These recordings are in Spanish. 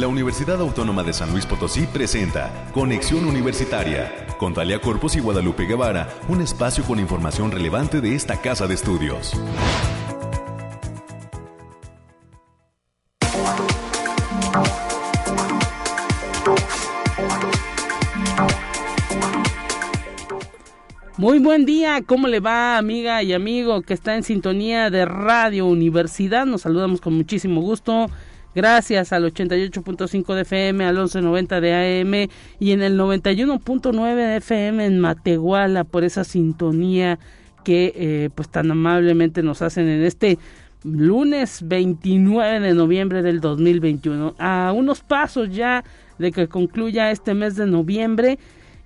la Universidad Autónoma de San Luis Potosí presenta Conexión Universitaria con Talia Corpus y Guadalupe Guevara, un espacio con información relevante de esta casa de estudios. Muy buen día, ¿cómo le va amiga y amigo que está en sintonía de Radio Universidad? Nos saludamos con muchísimo gusto. Gracias al 88.5 de FM, al 11.90 de AM y en el 91.9 de FM en Matehuala por esa sintonía que eh, pues tan amablemente nos hacen en este lunes 29 de noviembre del 2021. A unos pasos ya de que concluya este mes de noviembre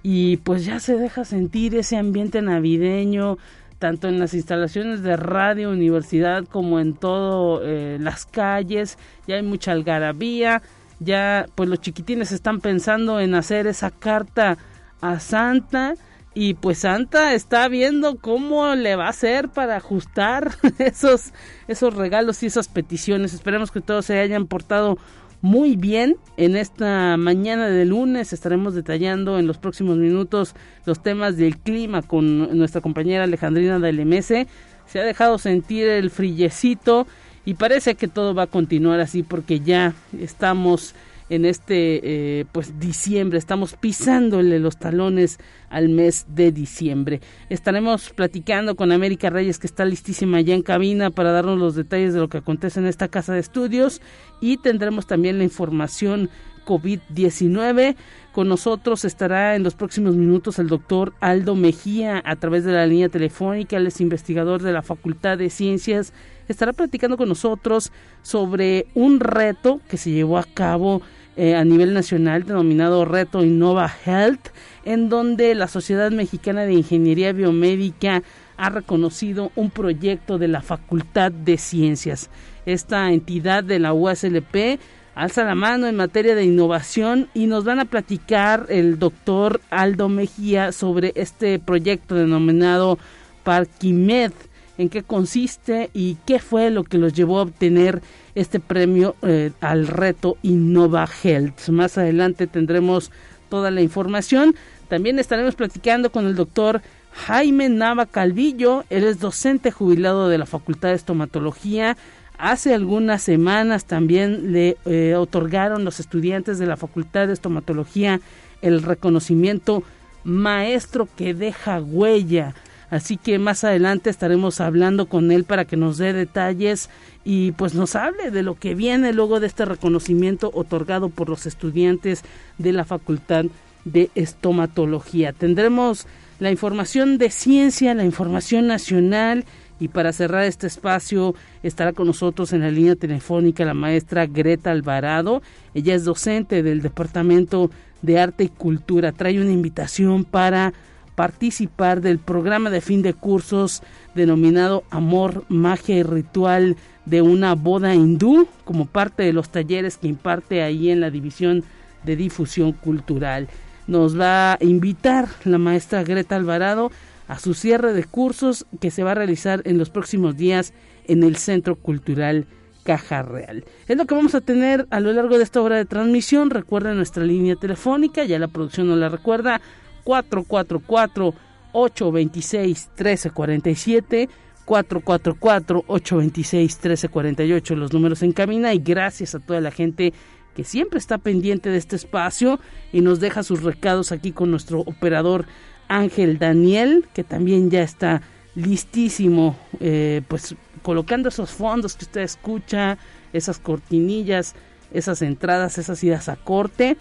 y pues ya se deja sentir ese ambiente navideño tanto en las instalaciones de radio universidad como en todo eh, las calles. Ya hay mucha algarabía. Ya pues los chiquitines están pensando en hacer esa carta a Santa. Y pues Santa está viendo cómo le va a hacer para ajustar esos esos regalos y esas peticiones. Esperemos que todos se hayan portado muy bien. En esta mañana de lunes estaremos detallando en los próximos minutos los temas del clima con nuestra compañera Alejandrina del MS. Se ha dejado sentir el frillecito y parece que todo va a continuar así porque ya estamos en este eh, pues diciembre. Estamos pisándole los talones al mes de diciembre. Estaremos platicando con América Reyes que está listísima ya en cabina para darnos los detalles de lo que acontece en esta casa de estudios. Y tendremos también la información COVID-19. Con nosotros estará en los próximos minutos el doctor Aldo Mejía a través de la línea telefónica. Él es investigador de la Facultad de Ciencias. Estará platicando con nosotros sobre un reto que se llevó a cabo eh, a nivel nacional denominado Reto Innova Health, en donde la Sociedad Mexicana de Ingeniería Biomédica ha reconocido un proyecto de la Facultad de Ciencias. Esta entidad de la USLP alza la mano en materia de innovación y nos van a platicar el doctor Aldo Mejía sobre este proyecto denominado Parquimed, en qué consiste y qué fue lo que los llevó a obtener este premio eh, al reto Innova Health. Más adelante tendremos toda la información. También estaremos platicando con el doctor Jaime Nava Calvillo, él es docente jubilado de la Facultad de Estomatología Hace algunas semanas también le eh, otorgaron los estudiantes de la Facultad de Estomatología el reconocimiento maestro que deja huella. Así que más adelante estaremos hablando con él para que nos dé detalles y pues nos hable de lo que viene luego de este reconocimiento otorgado por los estudiantes de la Facultad de Estomatología. Tendremos la información de ciencia, la información nacional y para cerrar este espacio estará con nosotros en la línea telefónica la maestra Greta Alvarado. Ella es docente del Departamento de Arte y Cultura. Trae una invitación para participar del programa de fin de cursos denominado Amor, Magia y Ritual de una boda hindú como parte de los talleres que imparte ahí en la División de Difusión Cultural. Nos va a invitar la maestra Greta Alvarado a su cierre de cursos que se va a realizar en los próximos días en el Centro Cultural Caja Real. Es lo que vamos a tener a lo largo de esta hora de transmisión. Recuerden nuestra línea telefónica, ya la producción nos la recuerda, 444 826 1347 444 826 1348 los números en cabina y gracias a toda la gente que siempre está pendiente de este espacio y nos deja sus recados aquí con nuestro operador Ángel Daniel, que también ya está listísimo, eh, pues colocando esos fondos que usted escucha, esas cortinillas, esas entradas, esas idas a corte.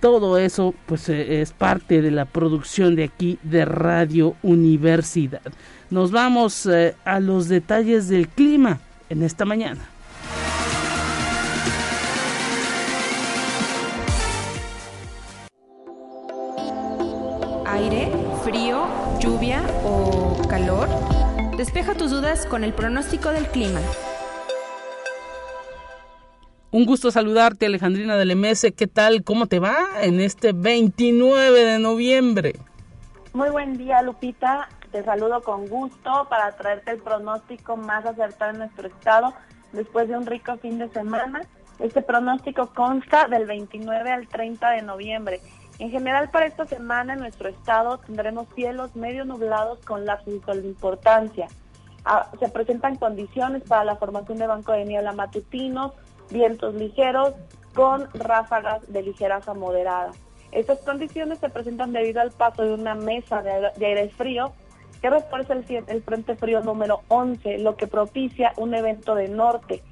Todo eso pues eh, es parte de la producción de aquí de Radio Universidad. Nos vamos eh, a los detalles del clima en esta mañana. Aire, frío, lluvia o calor? Despeja tus dudas con el pronóstico del clima. Un gusto saludarte, Alejandrina del MS. ¿Qué tal? ¿Cómo te va en este 29 de noviembre? Muy buen día, Lupita. Te saludo con gusto para traerte el pronóstico más acertado en nuestro estado después de un rico fin de semana. Este pronóstico consta del 29 al 30 de noviembre. En general para esta semana en nuestro estado tendremos cielos medio nublados con lapsos de importancia. Ah, se presentan condiciones para la formación de banco de niebla matutinos, vientos ligeros con ráfagas de ligeras a moderadas. Estas condiciones se presentan debido al paso de una mesa de, aire frío que refuerza el, el Frente Frío número 11, lo que propicia un evento de norte.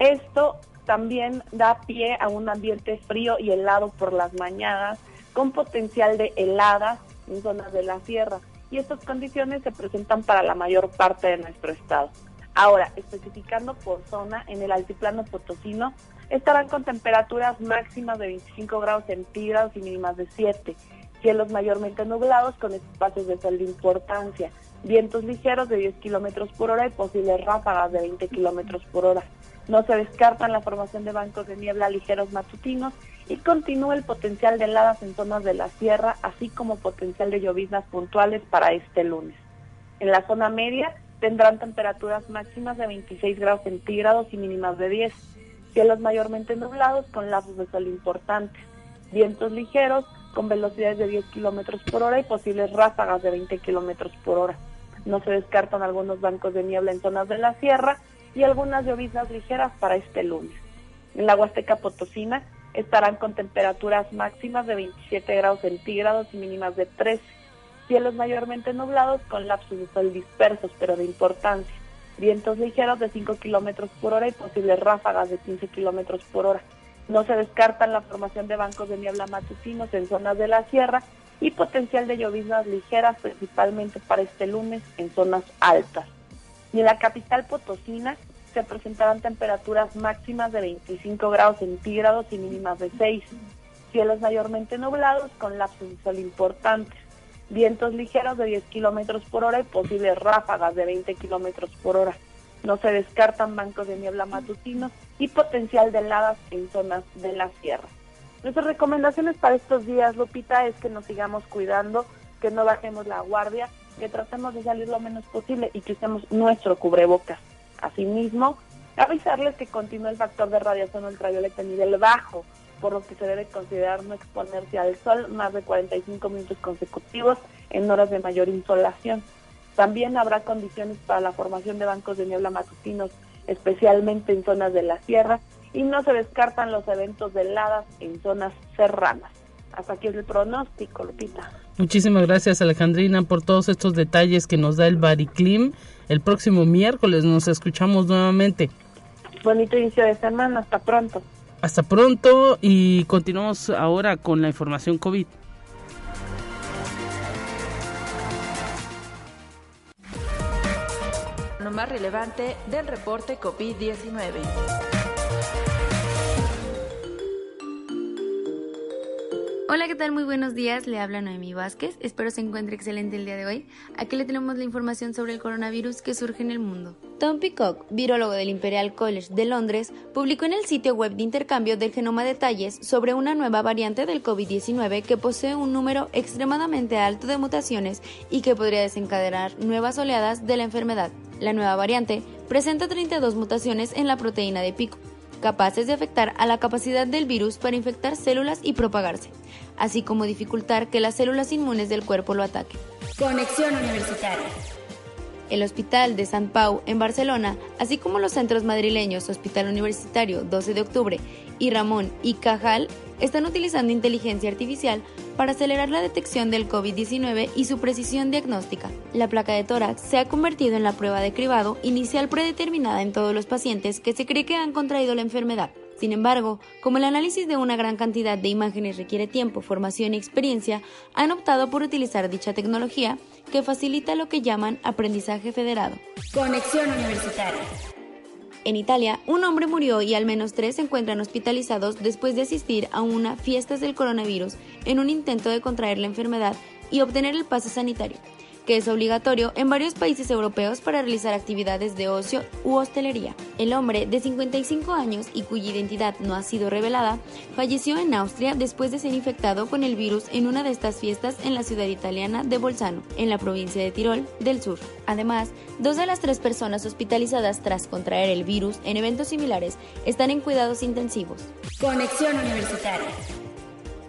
Esto también da pie a un ambiente frío y helado por las mañanas, con potencial de heladas en zonas de la sierra. Y estas condiciones se presentan para la mayor parte de nuestro estado. Ahora, especificando por zona, en el altiplano potosino estarán con temperaturas máximas de 25 grados centígrados y mínimas de 7. Cielos mayormente nublados con espacios de sol de importancia. Vientos ligeros de 10 kilómetros por hora y posibles ráfagas de 20 kilómetros por hora. No se descartan la formación de bancos de niebla ligeros matutinos y continúa el potencial de heladas en zonas de la sierra, así como potencial de lloviznas puntuales para este lunes. En la zona media tendrán temperaturas máximas de 26 grados centígrados y mínimas de 10. Cielos mayormente nublados con lazos de sol importantes. Vientos ligeros con velocidades de 10 kilómetros por hora y posibles ráfagas de 20 kilómetros por hora. No se descartan algunos bancos de niebla en zonas de la sierra y algunas lloviznas ligeras para este lunes. En la Huasteca Potosina estarán con temperaturas máximas de 27 grados centígrados y mínimas de 13. Cielos mayormente nublados con lapsos de sol dispersos, pero de importancia. Vientos ligeros de 5 kilómetros por hora y posibles ráfagas de 15 kilómetros por hora. No se descartan la formación de bancos de niebla matutinos en zonas de la sierra y potencial de lloviznas ligeras, principalmente para este lunes en zonas altas. Y en la capital potosina se presentarán temperaturas máximas de 25 grados centígrados y mínimas de 6. Cielos mayormente nublados con lapsos de sol importantes. Vientos ligeros de 10 kilómetros por hora y posibles ráfagas de 20 kilómetros por hora. No se descartan bancos de niebla matutinos y potencial de heladas en zonas de la sierra. Nuestras recomendaciones para estos días, Lupita, es que nos sigamos cuidando, que no bajemos la guardia que tratemos de salir lo menos posible y que usemos nuestro cubrebocas. Asimismo, avisarles que continúa el factor de radiación ultravioleta a nivel bajo, por lo que se debe considerar no exponerse al sol más de 45 minutos consecutivos en horas de mayor insolación. También habrá condiciones para la formación de bancos de niebla matutinos, especialmente en zonas de la sierra, y no se descartan los eventos de heladas en zonas serranas. Hasta aquí es el pronóstico, Lupita. Muchísimas gracias Alejandrina por todos estos detalles que nos da el Bariclim. El próximo miércoles nos escuchamos nuevamente. Bonito inicio de semana, hasta pronto. Hasta pronto y continuamos ahora con la información COVID. Lo más relevante del reporte COVID-19. Hola, ¿qué tal? Muy buenos días. Le habla Noemí Vázquez. Espero se encuentre excelente el día de hoy. Aquí le tenemos la información sobre el coronavirus que surge en el mundo. Tom Peacock, virólogo del Imperial College de Londres, publicó en el sitio web de intercambio del genoma detalles sobre una nueva variante del COVID-19 que posee un número extremadamente alto de mutaciones y que podría desencadenar nuevas oleadas de la enfermedad. La nueva variante presenta 32 mutaciones en la proteína de pico capaces de afectar a la capacidad del virus para infectar células y propagarse, así como dificultar que las células inmunes del cuerpo lo ataquen. Conexión Universitaria. El Hospital de San Pau en Barcelona, así como los centros madrileños Hospital Universitario 12 de Octubre y Ramón y Cajal, están utilizando inteligencia artificial para acelerar la detección del COVID-19 y su precisión diagnóstica. La placa de tórax se ha convertido en la prueba de cribado inicial predeterminada en todos los pacientes que se cree que han contraído la enfermedad. Sin embargo, como el análisis de una gran cantidad de imágenes requiere tiempo, formación y experiencia, han optado por utilizar dicha tecnología que facilita lo que llaman aprendizaje federado. Conexión Universitaria. En Italia, un hombre murió y al menos tres se encuentran hospitalizados después de asistir a una fiestas del coronavirus en un intento de contraer la enfermedad y obtener el pase sanitario. Que es obligatorio en varios países europeos para realizar actividades de ocio u hostelería. El hombre, de 55 años y cuya identidad no ha sido revelada, falleció en Austria después de ser infectado con el virus en una de estas fiestas en la ciudad italiana de Bolzano, en la provincia de Tirol del Sur. Además, dos de las tres personas hospitalizadas tras contraer el virus en eventos similares están en cuidados intensivos. Conexión Universitaria.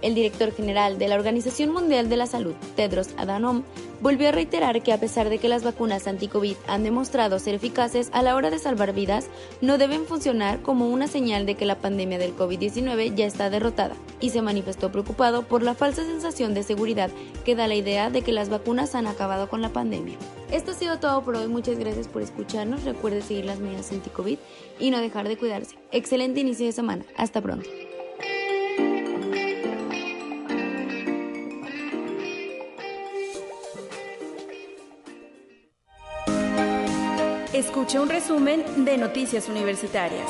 El director general de la Organización Mundial de la Salud, Tedros Adhanom, volvió a reiterar que a pesar de que las vacunas anti-COVID han demostrado ser eficaces a la hora de salvar vidas, no deben funcionar como una señal de que la pandemia del COVID-19 ya está derrotada, y se manifestó preocupado por la falsa sensación de seguridad que da la idea de que las vacunas han acabado con la pandemia. Esto ha sido todo por hoy, muchas gracias por escucharnos, recuerde seguir las medidas anti-COVID y no dejar de cuidarse. Excelente inicio de semana, hasta pronto. Escucha un resumen de Noticias Universitarias.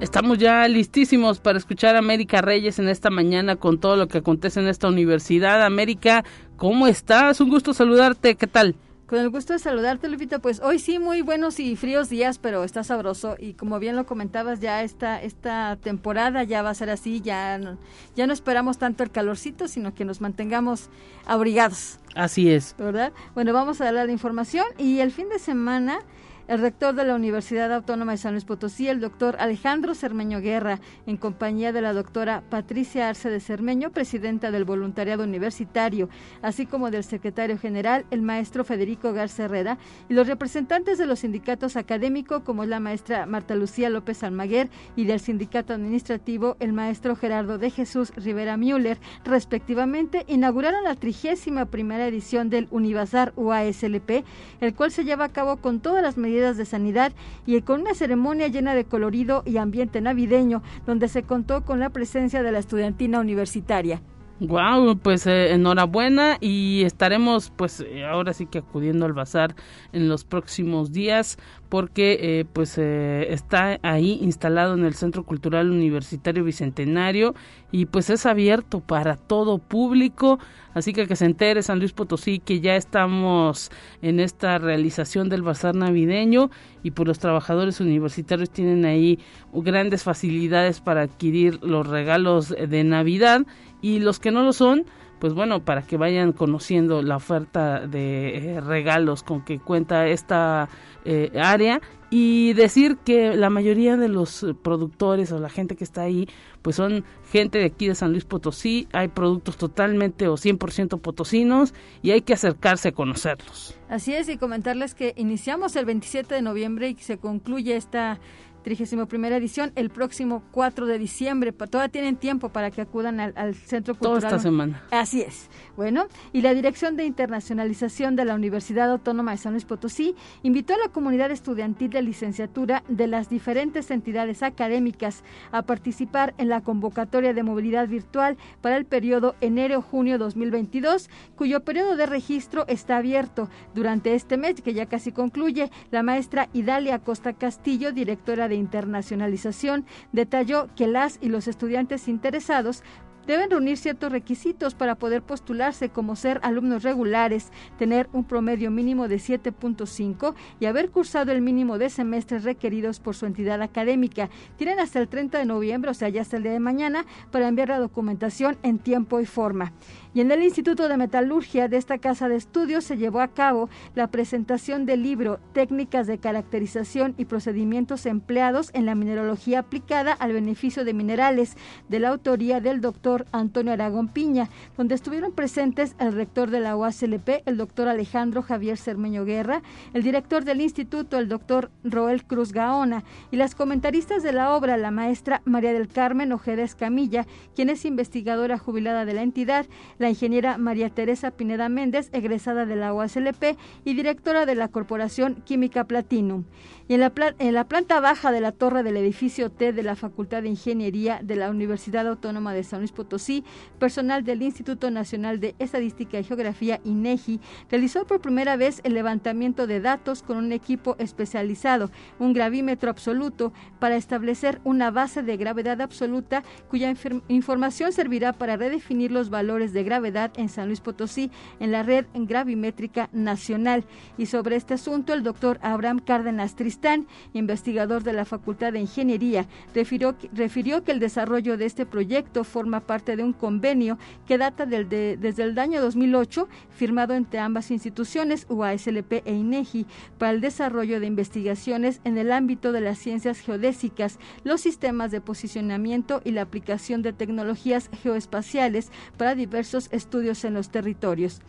Estamos ya listísimos para escuchar a América Reyes en esta mañana con todo lo que acontece en esta universidad. América, ¿cómo estás? Un gusto saludarte. ¿Qué tal? Con el gusto de saludarte, Lupita. Pues hoy sí, muy buenos y fríos días, pero está sabroso. Y como bien lo comentabas, ya esta, esta temporada ya va a ser así. Ya no, ya no esperamos tanto el calorcito, sino que nos mantengamos abrigados. Así es. ¿Verdad? Bueno, vamos a darle la información. Y el fin de semana el rector de la Universidad Autónoma de San Luis Potosí, el doctor Alejandro Cermeño Guerra, en compañía de la doctora Patricia Arce de Cermeño, presidenta del Voluntariado Universitario, así como del secretario general, el maestro Federico Garza Herrera, y los representantes de los sindicatos académicos, como la maestra Marta Lucía López Almaguer, y del sindicato administrativo, el maestro Gerardo de Jesús Rivera Müller, respectivamente, inauguraron la trigésima primera edición del Univazar UASLP, el cual se lleva a cabo con todas las de sanidad y con una ceremonia llena de colorido y ambiente navideño, donde se contó con la presencia de la estudiantina universitaria. Wow, pues eh, enhorabuena y estaremos pues eh, ahora sí que acudiendo al bazar en los próximos días porque eh, pues está ahí instalado en el Centro Cultural Universitario Bicentenario y pues es abierto para todo público, así que que se entere San Luis Potosí que ya estamos en esta realización del bazar navideño y pues los trabajadores universitarios tienen ahí grandes facilidades para adquirir los regalos de Navidad y los que no lo son, pues bueno, para que vayan conociendo la oferta de eh, regalos con que cuenta esta eh, área y decir que la mayoría de los productores o la gente que está ahí, pues son gente de aquí de San Luis Potosí, hay productos totalmente o 100% potosinos y hay que acercarse a conocerlos. Así es, y comentarles que iniciamos el 27 de noviembre y se concluye esta 31 edición el próximo 4 de diciembre. Todavía tienen tiempo para que acudan al, Centro Cultural. Toda esta semana. Así es. Bueno, y la Dirección de Internacionalización de la Universidad Autónoma de San Luis Potosí invitó a la comunidad estudiantil de licenciatura de las diferentes entidades académicas a participar en la convocatoria de movilidad virtual para el periodo enero-junio 2022, cuyo periodo de registro está abierto. Durante este mes, que ya casi concluye, la maestra Idalia Costa Castillo, directora de de Internacionalización detalló que las y los estudiantes interesados deben reunir ciertos requisitos para poder postularse como ser alumnos regulares, tener un promedio mínimo de 7.5 y haber cursado el mínimo de semestres requeridos por su entidad académica. Tienen hasta el 30 de noviembre, o sea, ya hasta el día de mañana, para enviar la documentación en tiempo y forma. Y en el Instituto de Metalurgia de esta casa de estudios se llevó a cabo la presentación del libro Técnicas de caracterización y procedimientos empleados en la mineralogía aplicada al beneficio de minerales, de la autoría del doctor Antonio Aragón Piña, donde estuvieron presentes el rector de la UASLP, el doctor Alejandro Javier Cermeño Guerra, el director del instituto, el doctor Roel Cruz Gaona, y las comentaristas de la obra, la maestra María del Carmen Ojeda Escamilla, quien es investigadora jubilada de la entidad, la ingeniera María Teresa Pineda Méndez, egresada de la UASLP y directora de la Corporación Química Platinum. Y en la, en la planta baja de la torre del edificio T de la Facultad de Ingeniería de la Universidad Autónoma de San Luis Potosí, personal del Instituto Nacional de Estadística y Geografía, INEGI, realizó por primera vez el levantamiento de datos con un equipo especializado, un gravímetro absoluto, para establecer una base de gravedad absoluta cuya información servirá para redefinir los valores de gravedad en San Luis Potosí en la red gravimétrica nacional. Y sobre este asunto, el doctor Abraham Cárdenas Tristán, investigador de la Facultad de Ingeniería, refirió, refirió que el desarrollo de este proyecto forma parte de un convenio que data del desde el año 2008, firmado entre ambas instituciones, UASLP e INEGI, para el desarrollo de investigaciones en el ámbito de las ciencias geodésicas, los sistemas de posicionamiento y la aplicación de tecnologías geoespaciales para diversos estudios en los territorios.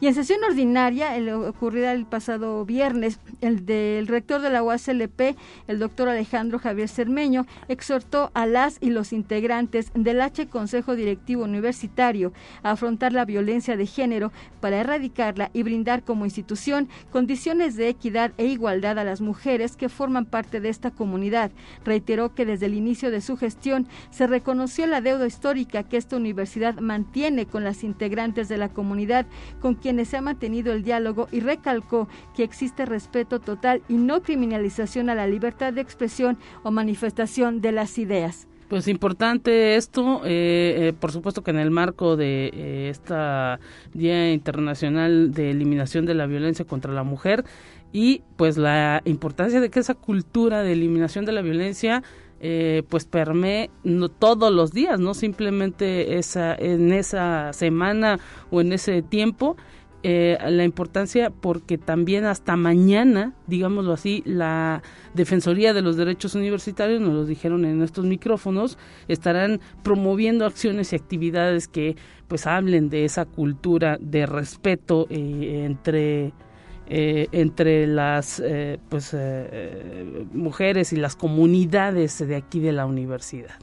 Y en sesión ordinaria, el, ocurrida el pasado viernes, el del rector de la UASLP, el doctor Alejandro Javier Cermeño, exhortó a las y los integrantes del H Consejo Directivo Universitario a afrontar la violencia de género para erradicarla y brindar como institución condiciones de equidad e igualdad a las mujeres que forman parte de esta comunidad. Reiteró que desde el inicio de su gestión se reconoció la deuda histórica que esta universidad mantiene con las integrantes de la comunidad con quien quienes se ha mantenido el diálogo y recalcó que existe respeto total y no criminalización a la libertad de expresión o manifestación de las ideas. Pues importante esto, eh, eh, por supuesto que en el marco de eh, esta Día Internacional de Eliminación de la Violencia contra la Mujer y pues la importancia de que esa cultura de eliminación de la violencia pues permee no, todos los días, no simplemente esa, en esa semana o en ese tiempo, eh, la importancia porque también hasta mañana, digámoslo así, la Defensoría de los Derechos Universitarios, nos lo dijeron en estos micrófonos, estarán promoviendo acciones y actividades que pues hablen de esa cultura de respeto eh, entre eh, entre las pues mujeres y las comunidades de aquí de la universidad.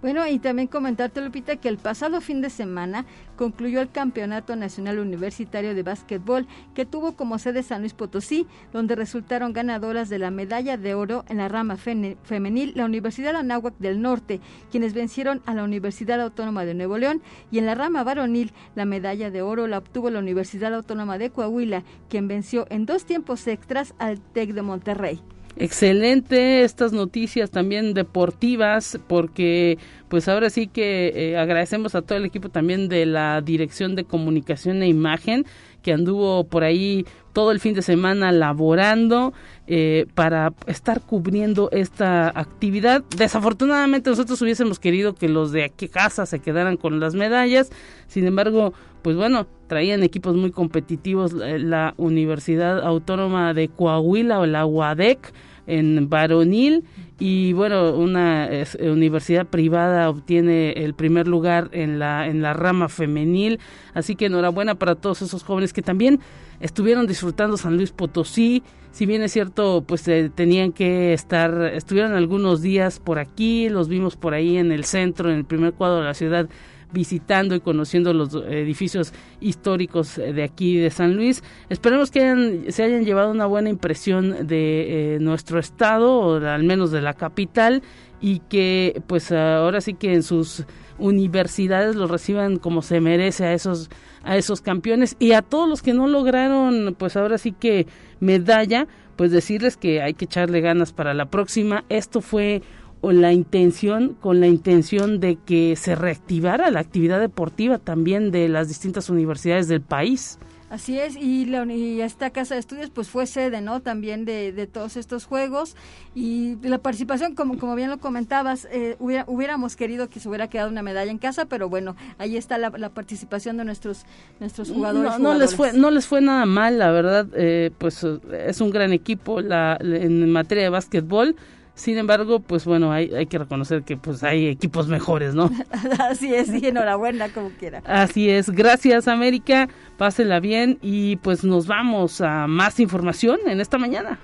Bueno, y también comentarte, Lupita, que el pasado fin de semana concluyó el Campeonato Nacional Universitario de Básquetbol, que tuvo como sede San Luis Potosí, donde resultaron ganadoras de la medalla de oro en la rama femenil la Universidad Anáhuac del Norte, quienes vencieron a la Universidad Autónoma de Nuevo León, y en la rama varonil la medalla de oro la obtuvo la Universidad Autónoma de Coahuila, quien venció en dos tiempos extras al TEC de Monterrey. Excelente estas noticias también deportivas porque pues ahora sí que eh, agradecemos a todo el equipo también de la Dirección de Comunicación e Imagen que anduvo por ahí todo el fin de semana laborando eh, para estar cubriendo esta actividad. Desafortunadamente nosotros hubiésemos querido que los de aquí casa se quedaran con las medallas, sin embargo, pues bueno, traían equipos muy competitivos eh, la Universidad Autónoma de Coahuila o la UADEC en varonil. Y bueno, una eh, universidad privada obtiene el primer lugar en la en la rama femenil, así que enhorabuena para todos esos jóvenes que también estuvieron disfrutando San Luis Potosí, si bien es cierto, pues eh, tenían que estar, estuvieron algunos días por aquí, los vimos por ahí en el centro, en el primer cuadro de la ciudad visitando y conociendo los edificios históricos de aquí de San Luis. Esperemos que se hayan llevado una buena impresión de eh, nuestro estado, o al menos de la capital, y que pues ahora sí que en sus universidades los reciban como se merece a esos a esos campeones y a todos los que no lograron pues ahora sí que medalla pues decirles que hay que echarle ganas para la próxima esto fue la intención, con la intención de que se reactivara la actividad deportiva también de las distintas universidades del país. Así es, y, la, esta casa de estudios pues fue sede, ¿no? También de, de todos estos juegos y la participación, como, como bien lo comentabas, eh, hubiéramos querido que se hubiera quedado una medalla en casa, pero bueno, ahí está la, participación de nuestros nuestros jugadores. No, les fue no les fue nada mal, la verdad, eh, pues es un gran equipo la, en materia de básquetbol sin embargo, pues bueno, hay, hay que reconocer que pues hay equipos mejores, ¿no? Así es, y enhorabuena como quiera. Así es, gracias América, pásela bien y pues nos vamos a más información en esta mañana.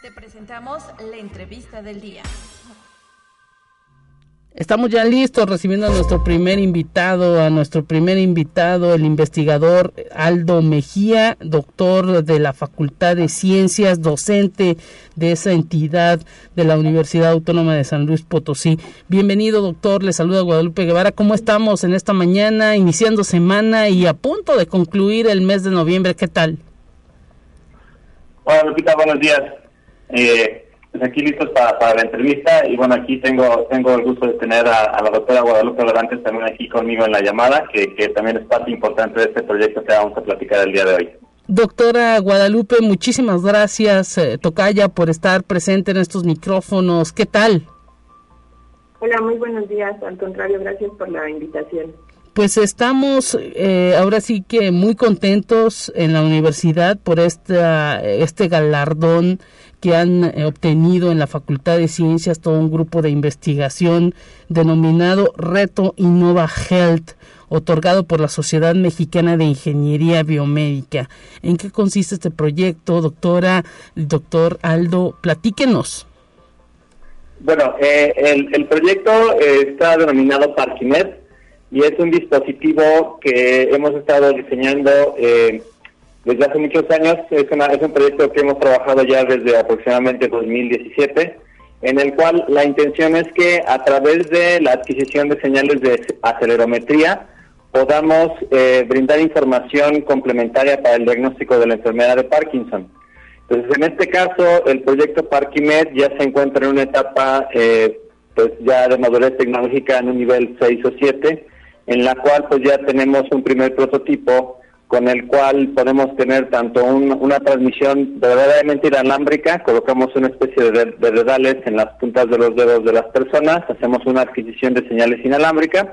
Te presentamos la entrevista del día. Estamos ya listos recibiendo a nuestro primer invitado, a nuestro primer invitado, el investigador Aldo Mejía, doctor de la Facultad de Ciencias, docente de esa entidad de la Universidad Autónoma de San Luis Potosí. Bienvenido, doctor. Le saluda Guadalupe Guevara. ¿Cómo estamos en esta mañana, iniciando semana y a punto de concluir el mes de noviembre? ¿Qué tal? Hola, Lupita, buenos días. Eh, pues aquí listos para, la entrevista y bueno, aquí tengo tengo el gusto de tener a, la doctora Guadalupe Dorantes también aquí conmigo en la llamada, que, también es parte importante de este proyecto que vamos a platicar el día de hoy. Doctora Guadalupe, muchísimas gracias, eh, Tocaya, por estar presente en estos micrófonos. ¿Qué tal? Hola, muy buenos días. Al contrario, gracias por la invitación. Pues estamos eh, ahora sí que muy contentos en la universidad por esta, este galardón que han eh, obtenido en la Facultad de Ciencias todo un grupo de investigación denominado Reto Innova Health, otorgado por la Sociedad Mexicana de Ingeniería Biomédica. ¿En qué consiste este proyecto, doctora, doctor Aldo? Platíquenos. Bueno, eh, el, proyecto eh, está denominado Parkinet y es un dispositivo que hemos estado diseñando eh, desde hace muchos años. Es, es un proyecto que hemos trabajado ya desde aproximadamente 2017, en el cual la intención es que a través de la adquisición de señales de acelerometría podamos eh, brindar información complementaria para el diagnóstico de la enfermedad de Parkinson. Entonces, en este caso, el proyecto Parkimed ya se encuentra en una etapa eh, pues ya de madurez tecnológica en un nivel 6 o 7, en la cual pues ya tenemos un primer prototipo con el cual podemos tener tanto una transmisión verdaderamente inalámbrica, colocamos una especie de, de dedales en las puntas de los dedos de las personas, hacemos una adquisición de señales inalámbricas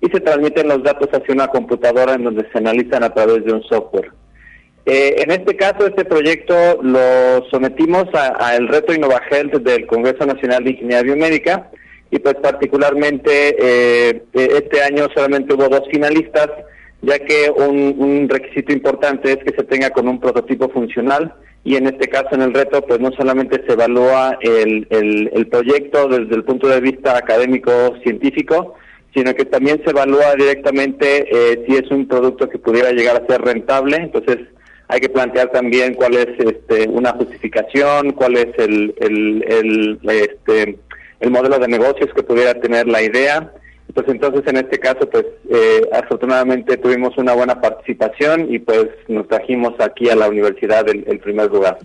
y se transmiten los datos hacia una computadora en donde se analizan a través de un software. Eh, en este caso, este proyecto lo sometimos al reto InnovaHealth del Congreso Nacional de Ingeniería Biomédica y pues particularmente eh, este año solamente hubo dos finalistas ya que un, requisito importante es que se tenga con un prototipo funcional y en este caso en el reto pues no solamente se evalúa el, el, proyecto desde el punto de vista académico científico sino que también se evalúa directamente eh, si es un producto que pudiera llegar a ser rentable. Entonces hay que plantear también cuál es este, una justificación cuál es el, el, el, este, el modelo de negocios que pudiera tener la idea pues entonces en este caso pues eh, afortunadamente tuvimos una buena participación y pues nos trajimos aquí a la universidad el, primer lugar.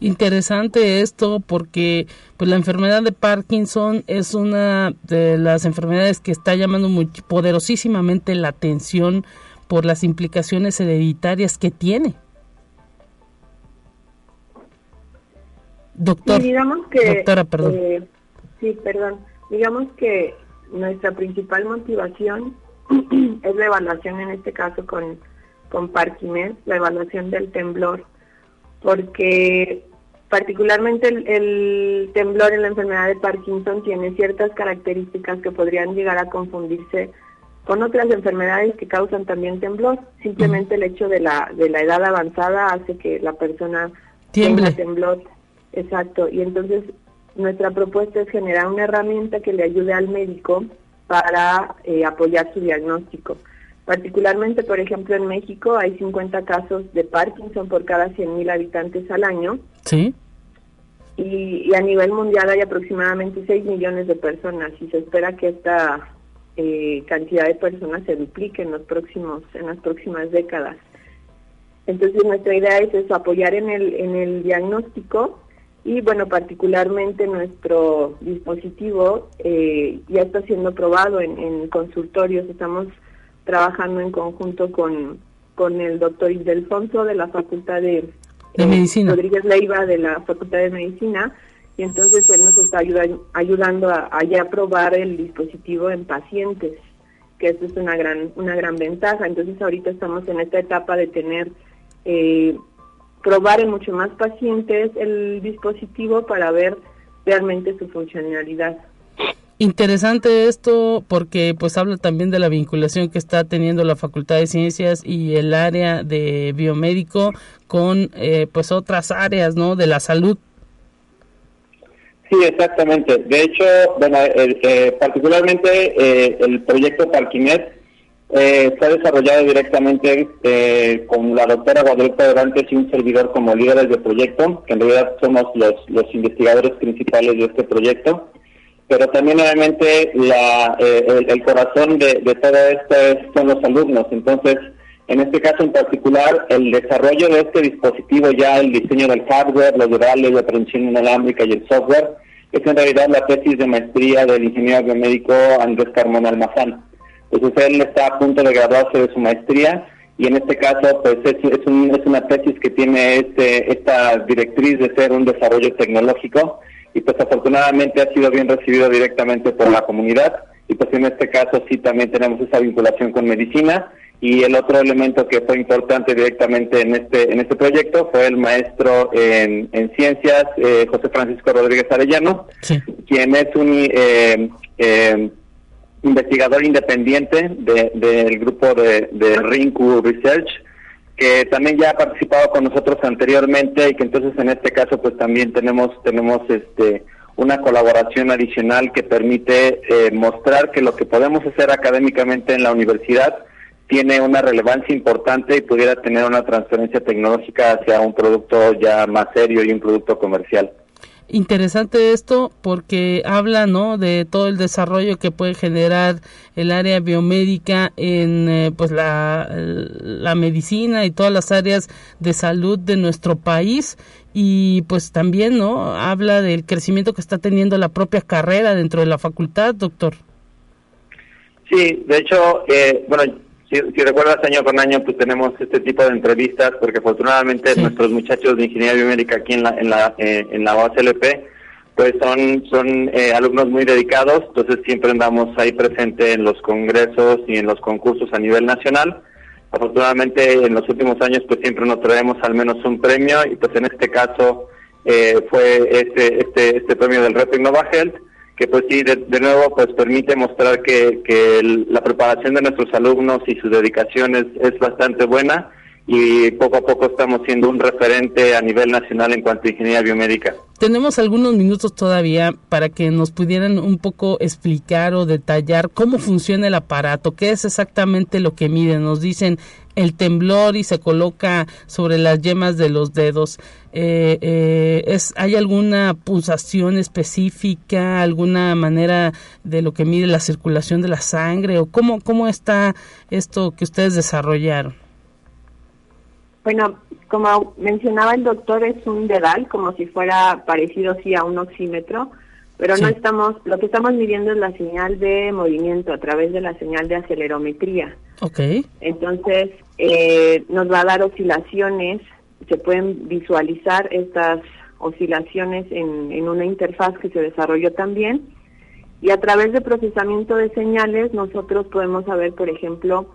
Interesante esto porque pues la enfermedad de Parkinson es una de las enfermedades que está llamando muy poderosísimamente la atención por las implicaciones hereditarias que tiene. Doctor, digamos que, doctora, perdón. Eh, sí, perdón. Digamos que nuestra principal motivación es la evaluación, en este caso con, con la evaluación del temblor, porque particularmente el, temblor en la enfermedad de Parkinson tiene ciertas características que podrían llegar a confundirse con otras enfermedades que causan también temblor. Simplemente el hecho de la, de la edad avanzada hace que la persona tenga temblor. Exacto. Y entonces nuestra propuesta es generar una herramienta que le ayude al médico para eh, apoyar su diagnóstico. Particularmente, por ejemplo, en México hay 50 casos de Parkinson por cada 100.000 habitantes al año. Sí. Y, a nivel mundial hay aproximadamente 6 millones de personas y se espera que esta eh, cantidad de personas se duplique en los próximos en las próximas décadas. Entonces nuestra idea es eso, apoyar en el en el diagnóstico y bueno, particularmente nuestro dispositivo eh, ya está siendo probado en, consultorios. Estamos trabajando en conjunto con, con el doctor Ildefonso de la Facultad de, de Medicina. Rodríguez Leiva de la Facultad de Medicina. Y entonces él nos está ayudando a, a, ya probar el dispositivo en pacientes, que eso es una gran, una gran ventaja. Entonces ahorita estamos en esta etapa de tener eh, probar en mucho más pacientes el dispositivo para ver realmente su funcionalidad. Interesante esto porque pues habla también de la vinculación que está teniendo la Facultad de Ciencias y el área de biomédico con eh, pues otras áreas, ¿no? De la salud. Sí, exactamente. De hecho, bueno, eh, particularmente eh, el proyecto Parquinet eh, está desarrollado directamente con la doctora Guadalupe Durantes y un servidor como líderes de proyecto, que en realidad somos los, los investigadores principales de este proyecto. Pero también, obviamente, la, el, corazón de, de todo esto es, son los alumnos. Entonces, en este caso en particular, el desarrollo de este dispositivo, ya el diseño del hardware, los durales, la transmisión inalámbrica y el software, es en realidad la tesis de maestría del ingeniero biomédico Andrés Carmona Almazán. Entonces él está a punto de graduarse de su maestría y en este caso pues es, es, una tesis que tiene este, esta directriz de ser un desarrollo tecnológico y pues afortunadamente ha sido bien recibido directamente por la comunidad y pues en este caso sí también tenemos esa vinculación con medicina y el otro elemento que fue importante directamente en este en este proyecto fue el maestro en, ciencias eh, José Francisco Rodríguez Arellano quien es un eh, eh, investigador independiente del grupo de, de Rinku Research que también ya ha participado con nosotros anteriormente y que entonces en este caso pues también tenemos tenemos este una colaboración adicional que permite mostrar que lo que podemos hacer académicamente en la universidad tiene una relevancia importante y pudiera tener una transferencia tecnológica hacia un producto ya más serio y un producto comercial. Interesante esto porque habla ¿no? de todo el desarrollo que puede generar el área biomédica en eh, pues la, la medicina y todas las áreas de salud de nuestro país y pues también no habla del crecimiento que está teniendo la propia carrera dentro de la facultad, doctor. Sí, de hecho, eh, bueno, si, recuerdas año con año, pues tenemos este tipo de entrevistas, porque afortunadamente nuestros muchachos de ingeniería biomédica aquí en la en la eh, en la OACLP, pues son son eh, alumnos muy dedicados, entonces siempre andamos ahí presente en los congresos y en los concursos a nivel nacional. Afortunadamente en los últimos años pues siempre nos traemos al menos un premio. Y pues en este caso eh, fue este este este premio del Reto Innova Health que pues sí, de, nuevo, pues permite mostrar que, que la preparación de nuestros alumnos y su dedicación es, es bastante buena y poco a poco estamos siendo un referente a nivel nacional en cuanto a ingeniería biomédica. Tenemos algunos minutos todavía para que nos pudieran un poco explicar o detallar cómo funciona el aparato, qué es exactamente lo que mide. Nos dicen el temblor y se coloca sobre las yemas de los dedos. Eh, eh, es, ¿Hay alguna pulsación específica, alguna manera de lo que mide la circulación de la sangre o cómo, cómo está esto que ustedes desarrollaron? Bueno, como mencionaba el doctor, es un dedal, como si fuera parecido sí a un oxímetro, pero no estamos, lo que estamos midiendo es la señal de movimiento a través de la señal de acelerometría. Ok. Entonces, eh, nos va a dar oscilaciones, se pueden visualizar estas oscilaciones en, en una interfaz que se desarrolló también, y a través de procesamiento de señales nosotros podemos saber, por ejemplo,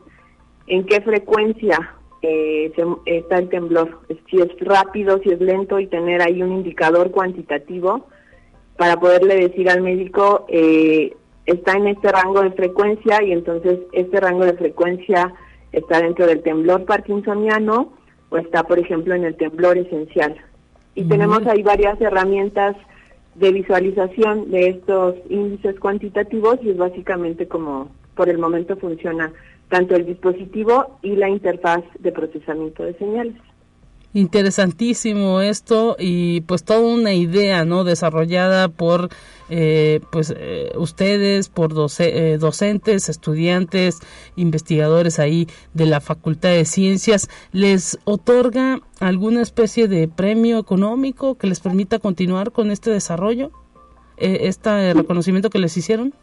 en qué frecuencia eh, está el temblor, si es rápido, si es lento y tener ahí un indicador cuantitativo para poderle decir al médico eh, está en este rango de frecuencia y entonces este rango de frecuencia está dentro del temblor parkinsoniano o está, por ejemplo, en el temblor esencial. Y tenemos ahí varias herramientas de visualización de estos índices cuantitativos y es básicamente como por el momento funciona tanto el dispositivo y la interfaz de procesamiento de señales. Interesantísimo esto y pues toda una idea, ¿no? Desarrollada por eh, pues eh, ustedes, por eh, docentes, estudiantes, investigadores ahí de la Facultad de Ciencias, les otorga alguna especie de premio económico que les permita continuar con este desarrollo, este reconocimiento que les hicieron.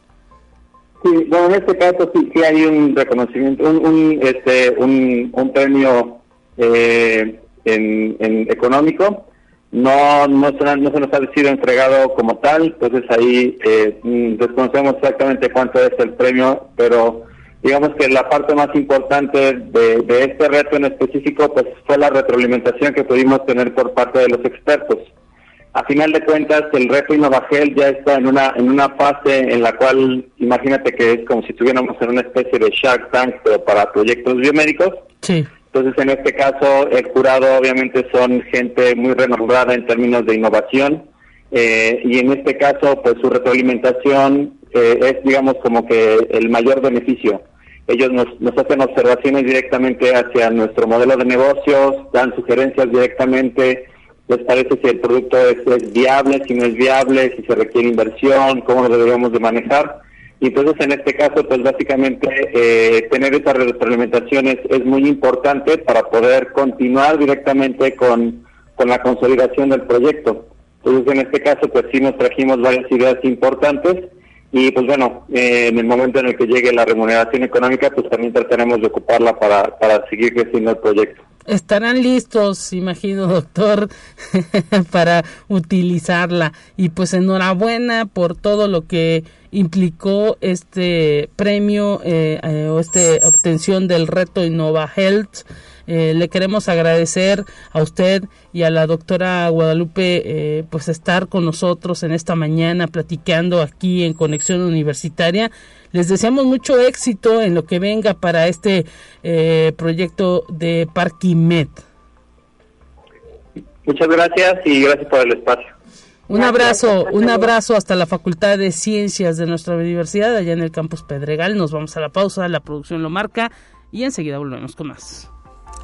Sí, bueno, en este caso sí, sí hay un reconocimiento, un, este, un, un premio eh, en, económico. No, no, se, no se nos ha sido entregado como tal, entonces ahí eh, desconocemos exactamente cuánto es el premio, pero digamos que la parte más importante de, de este reto en específico pues fue la retroalimentación que pudimos tener por parte de los expertos a final de cuentas el reto Innovagel ya está en una en una fase en la cual imagínate que es como si estuviéramos en una especie de Shark Tank pero para proyectos biomédicos. Sí. Entonces en este caso el jurado obviamente son gente muy renombrada en términos de innovación eh, y en este caso, pues su retroalimentación eh, es, digamos, como que el mayor beneficio. Ellos nos, nos hacen observaciones directamente hacia nuestro modelo de negocios, dan sugerencias directamente, les parece si el producto es, viable, si no es viable, si se requiere inversión, cómo lo deberíamos de manejar. Y entonces en este caso, pues básicamente eh, tener esas retroalimentaciones es muy importante para poder continuar directamente con, con la consolidación del proyecto. Entonces, en este caso, pues sí nos trajimos varias ideas importantes y pues bueno, eh, en el momento en el que llegue la remuneración económica, pues también trataremos de ocuparla para, para seguir creciendo el proyecto. Estarán listos, imagino, doctor, para utilizarla. Y pues enhorabuena por todo lo que implicó este premio eh, eh, o esta obtención del reto Innova Health eh, le queremos agradecer a usted y a la doctora Guadalupe eh, pues estar con nosotros en esta mañana platicando aquí en Conexión Universitaria. Les deseamos mucho éxito en lo que venga para este eh, proyecto de Parquimet. Muchas gracias y gracias por el espacio. Un abrazo, un abrazo hasta la Facultad de Ciencias de nuestra universidad, allá en el campus Pedregal. Nos vamos a la pausa, la producción lo marca y enseguida volvemos con más.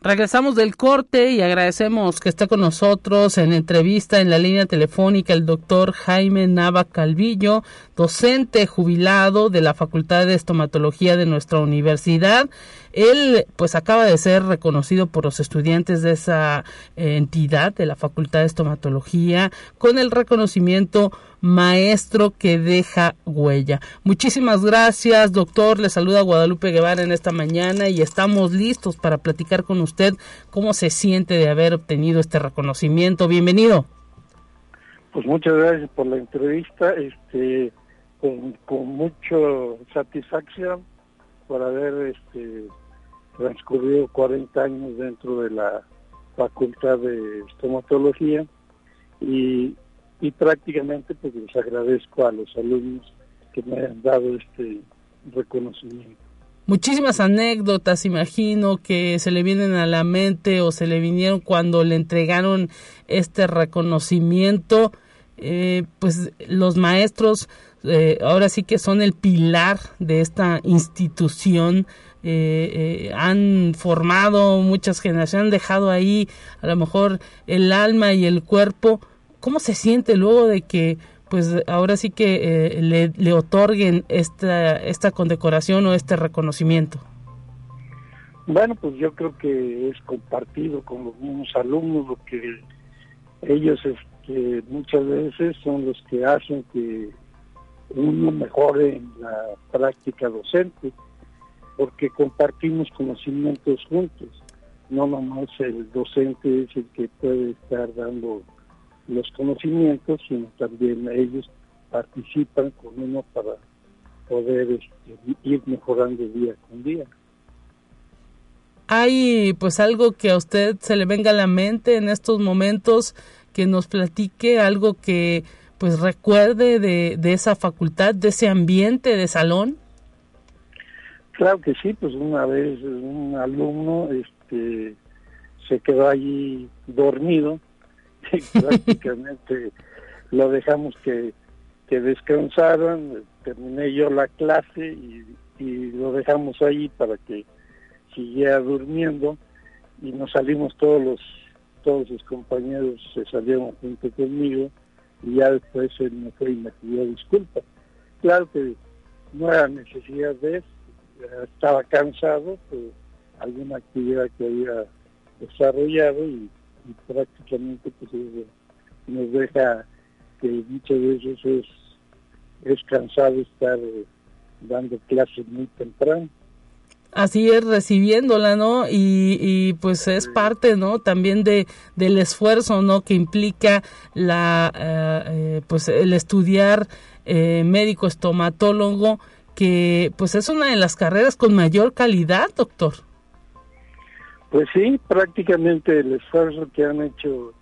Regresamos del corte y agradecemos que está con nosotros en entrevista en la línea telefónica el doctor Jaime Nava Calvillo, docente jubilado de la Facultad de Estomatología de nuestra universidad. Él pues acaba de ser reconocido por los estudiantes de esa eh, entidad de la Facultad de Estomatología con el reconocimiento maestro que deja huella. Muchísimas gracias, doctor. Le saluda Guadalupe Guevara en esta mañana y estamos listos para platicar con usted cómo se siente de haber obtenido este reconocimiento. Bienvenido. Pues muchas gracias por la entrevista, este, con, mucha satisfacción por haber este, transcurrido 40 años dentro de la Facultad de Estomatología y y prácticamente pues les agradezco a los alumnos que me han dado este reconocimiento. Muchísimas anécdotas, imagino, que se le vienen a la mente o se le vinieron cuando le entregaron este reconocimiento. Eh, pues los maestros eh, ahora sí que son el pilar de esta institución. Eh, han formado muchas generaciones, han dejado ahí a lo mejor el alma y el cuerpo ¿Cómo se siente luego de que pues ahora sí que eh, le, otorguen esta, esta condecoración o este reconocimiento? Bueno, pues yo creo que es compartido con los mismos alumnos, lo que ellos este, muchas veces son los que hacen que uno mejore en la práctica docente, porque compartimos conocimientos juntos, no nomás el docente es el que puede estar dando los conocimientos, sino también ellos participan con uno para poder este, ir mejorando día con día. ¿Hay pues algo que a usted se le venga a la mente en estos momentos que nos platique algo que pues recuerde de, de esa facultad, de ese ambiente de salón? Claro que sí, pues una vez un alumno este, se quedó allí dormido prácticamente lo dejamos que, que descansaran, terminé yo la clase y, lo dejamos ahí para que siguiera durmiendo y nos salimos todos los todos sus compañeros se salieron junto conmigo y ya después él me fue y me pidió disculpas. Claro que no era necesidad de eso, estaba cansado por alguna actividad que había desarrollado y y prácticamente pues nos deja que muchas veces es, es cansado estar eh, dando clases muy temprano. Así es, recibiéndola, ¿no? Y, y pues es parte, ¿no? También de del esfuerzo, ¿no? Que implica la, eh, eh, pues el estudiar médico estomatólogo que pues es una de las carreras con mayor calidad, doctor. Pues sí, prácticamente el esfuerzo que han hecho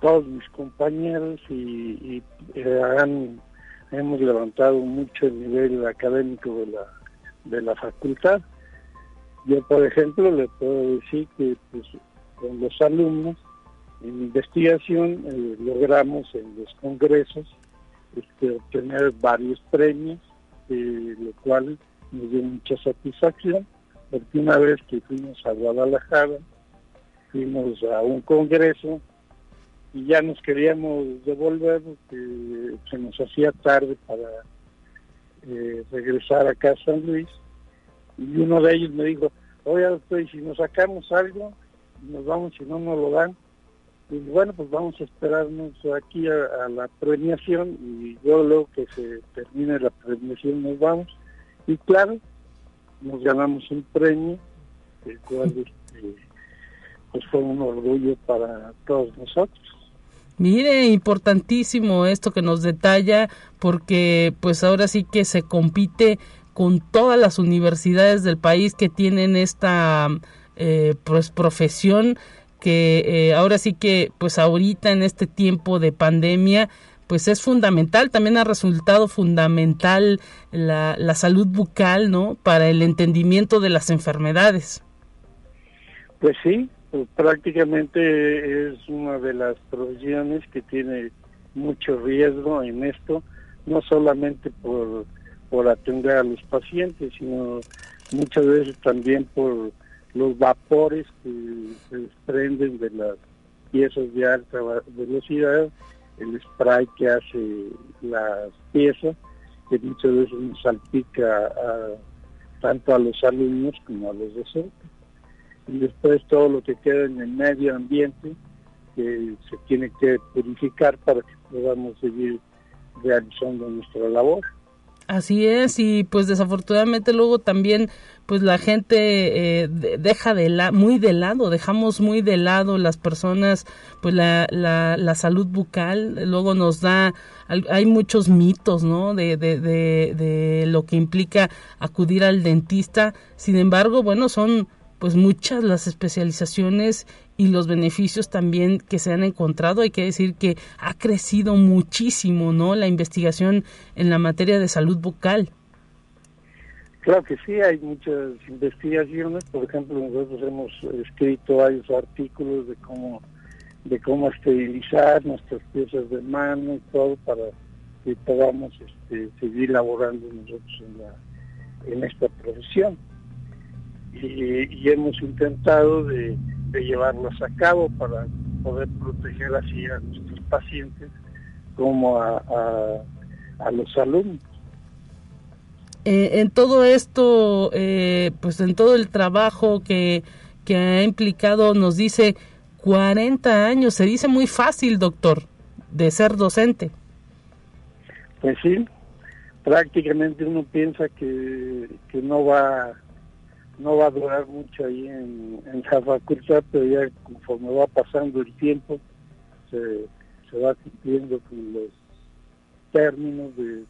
todos mis compañeros y, eh, han, hemos levantado mucho el nivel académico de la, de la facultad. Yo, por ejemplo, le puedo decir que pues, con los alumnos en investigación eh, logramos en los congresos este, obtener varios premios, eh, lo cual nos dio mucha satisfacción, porque una vez que fuimos a Guadalajara, fuimos a un congreso y ya nos queríamos devolver porque se nos hacía tarde para eh, regresar acá a San Luis. Y uno de ellos me dijo, oye doctor, si nos sacamos algo, nos vamos, si no nos lo dan, y bueno, pues vamos a esperarnos aquí a, la premiación y yo luego que se termine la premiación nos vamos. Y claro, nos ganamos un premio, el cual este, pues fue un orgullo para todos nosotros. Mire, importantísimo esto que nos detalla, porque pues ahora sí que se compite con todas las universidades del país que tienen esta eh, pues profesión que eh, ahora sí que pues ahorita en este tiempo de pandemia pues es fundamental, también ha resultado fundamental la, la salud bucal, ¿no? Para el entendimiento de las enfermedades. Pues sí, pues prácticamente es una de las profesiones que tiene mucho riesgo en esto, no solamente por, por atender a los pacientes, sino muchas veces también por los vapores que se desprenden de las piezas de alta velocidad, el spray que hace las piezas, que muchas veces nos salpica tanto a los alumnos como a los docentes. Y después todo lo que queda en el medio ambiente, que se tiene que purificar para que podamos seguir realizando nuestra labor. Así es, y pues desafortunadamente luego también pues la gente eh, deja de la, muy de lado, dejamos muy de lado las personas, pues la, la, la salud bucal, luego nos da, hay muchos mitos, ¿no? De, de, de, de lo que implica acudir al dentista, sin embargo, bueno, son pues muchas las especializaciones y los beneficios también que se han encontrado. Hay que decir que ha crecido muchísimo, ¿no? La investigación en la materia de salud bucal. Claro que sí, hay muchas investigaciones. Por ejemplo, nosotros hemos escrito varios artículos de cómo de cómo esterilizar nuestras piezas de mano y todo para que podamos este, seguir laborando nosotros en, la, en esta profesión. Y, hemos intentado de, llevarlas a cabo para poder proteger así a nuestros pacientes como a, a los alumnos. Eh, en todo esto, eh, pues en todo el trabajo que, que ha implicado, nos dice 40 años, se dice muy fácil, doctor, de ser docente. Pues sí, prácticamente uno piensa que, que no va no va a durar mucho ahí en, en la facultad, pero ya conforme va pasando el tiempo, se, se va cumpliendo con los términos de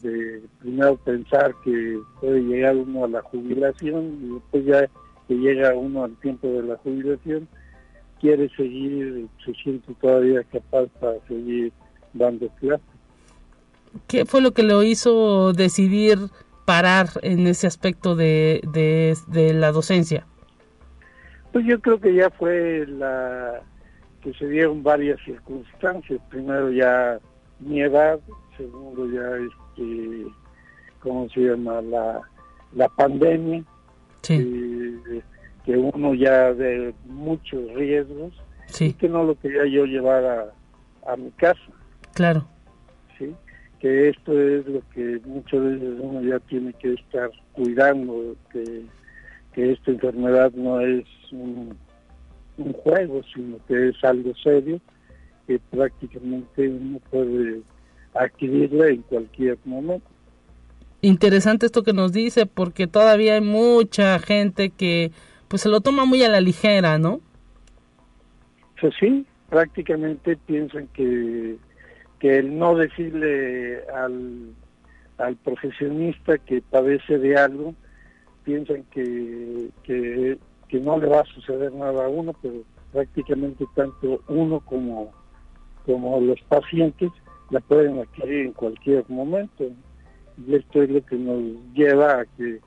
de primero pensar que puede llegar uno a la jubilación y después ya que llega uno al tiempo de la jubilación, quiere seguir, se siente todavía capaz para seguir dando clases. ¿Qué fue lo que lo hizo decidir parar en ese aspecto de, de, de la docencia? Pues yo creo que ya fue la que se dieron varias circunstancias. Primero ya mi edad, segundo ya este, ¿cómo se llama? La, la pandemia, que uno ya de muchos riesgos, y que no lo quería yo llevar a, a mi casa. Claro. Que esto es lo que muchas veces uno ya tiene que estar cuidando, que, que esta enfermedad no es un, un juego, sino que es algo serio, que prácticamente uno puede adquirirla en cualquier momento. Interesante esto que nos dice porque todavía hay mucha gente que pues se lo toma muy a la ligera, ¿no? Pues sí, prácticamente piensan que, que el no decirle al, al profesionista que padece de algo, piensan que, que, no le va a suceder nada a uno, pero prácticamente tanto uno como, como los pacientes la pueden adquirir en cualquier momento. Y esto es lo que nos lleva a que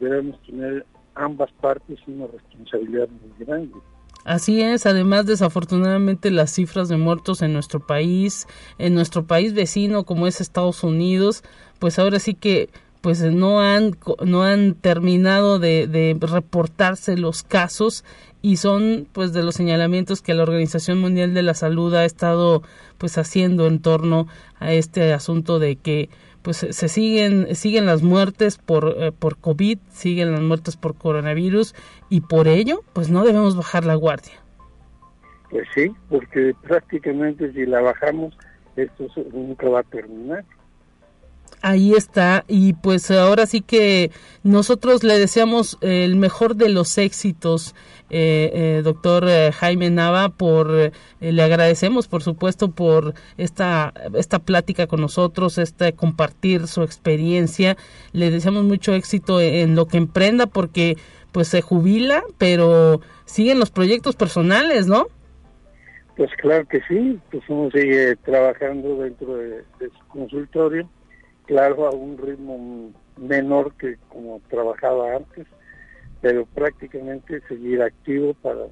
debemos tener ambas partes una responsabilidad muy grande. Así es, además desafortunadamente las cifras de muertos en nuestro país, en nuestro país vecino como es Estados Unidos, pues ahora sí que pues no han no han terminado de, de reportarse los casos y son pues de los señalamientos que la Organización Mundial de la Salud ha estado pues haciendo en torno a este asunto de que pues se siguen siguen las muertes por eh, por covid siguen las muertes por coronavirus y por ello pues no debemos bajar la guardia. Pues sí porque prácticamente si la bajamos esto nunca va a terminar ahí está y pues ahora sí que nosotros le deseamos el mejor de los éxitos eh, eh, doctor eh, Jaime Nava por le agradecemos por supuesto por esta esta plática con nosotros este compartir su experiencia. Le deseamos mucho éxito en lo que emprenda porque pues se jubila pero siguen los proyectos personales no pues claro que sí pues uno sigue trabajando dentro de su consultorio claro, a un ritmo menor que como trabajaba antes, pero prácticamente seguir activo para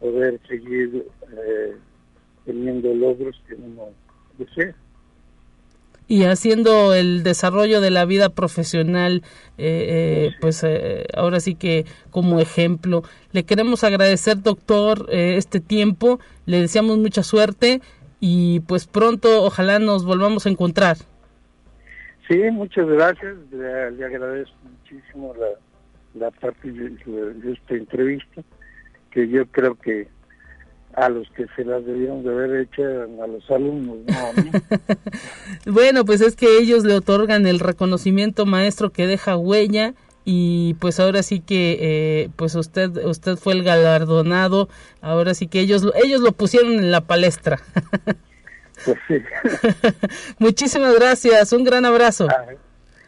poder seguir eh, teniendo logros que uno desea. Y haciendo el desarrollo de la vida profesional, eh, eh, pues ahora sí que como ejemplo. Le queremos agradecer, doctor, este tiempo, le deseamos mucha suerte y pues pronto ojalá nos volvamos a encontrar. Sí, muchas gracias. Le, agradezco muchísimo la, la parte de, esta entrevista, que yo creo que a los que se las debieron de haber hecho a los alumnos, no bueno, pues es que ellos le otorgan el reconocimiento maestro que deja huella y pues ahora sí que eh, pues usted usted fue el galardonado. Ahora sí que ellos ellos lo pusieron en la palestra Pues Muchísimas gracias, un gran abrazo. Ah,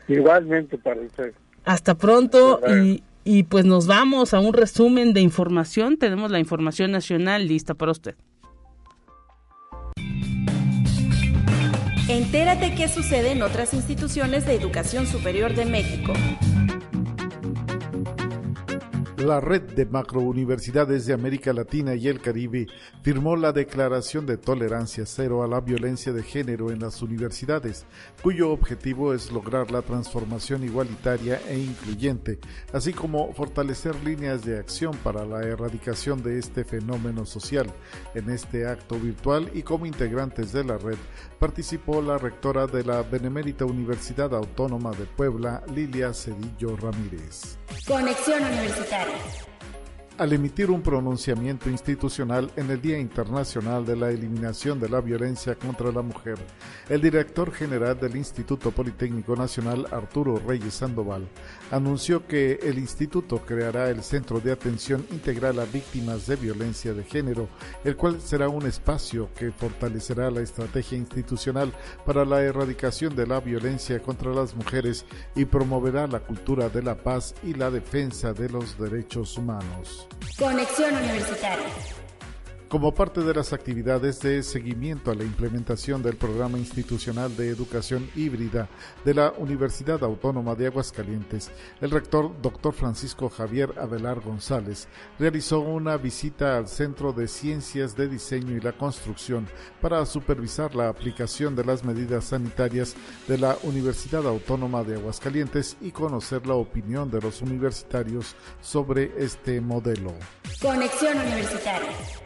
igualmente para usted. Hasta pronto y, y pues nos vamos a un resumen de información. Tenemos la información nacional lista para usted. Entérate qué sucede en otras instituciones de educación superior de México. La red de macrouniversidades de América Latina y el Caribe firmó la Declaración de Tolerancia Cero a la Violencia de Género en las universidades, cuyo objetivo es lograr la transformación igualitaria e incluyente, así como fortalecer líneas de acción para la erradicación de este fenómeno social. En este acto virtual y como integrantes de la red participó la rectora de la Benemérita Universidad Autónoma de Puebla, Lilia Cedillo Ramírez. Conexión Universitaria battle! Al emitir un pronunciamiento institucional en el Día Internacional de la Eliminación de la Violencia contra la Mujer, el director general del Instituto Politécnico Nacional, Arturo Reyes Sandoval, anunció que el instituto creará el Centro de Atención Integral a Víctimas de Violencia de Género, el cual será un espacio que fortalecerá la estrategia institucional para la erradicación de la violencia contra las mujeres y promoverá la cultura de la paz y la defensa de los derechos humanos. Conexión Universitaria como parte de las actividades de seguimiento a la implementación del programa institucional de educación híbrida de la Universidad Autónoma de Aguascalientes, el rector Dr. Francisco Javier Abelar González realizó una visita al Centro de Ciencias de Diseño y la Construcción para supervisar la aplicación de las medidas sanitarias de la Universidad Autónoma de Aguascalientes y conocer la opinión de los universitarios sobre este modelo. Conexión Universitaria.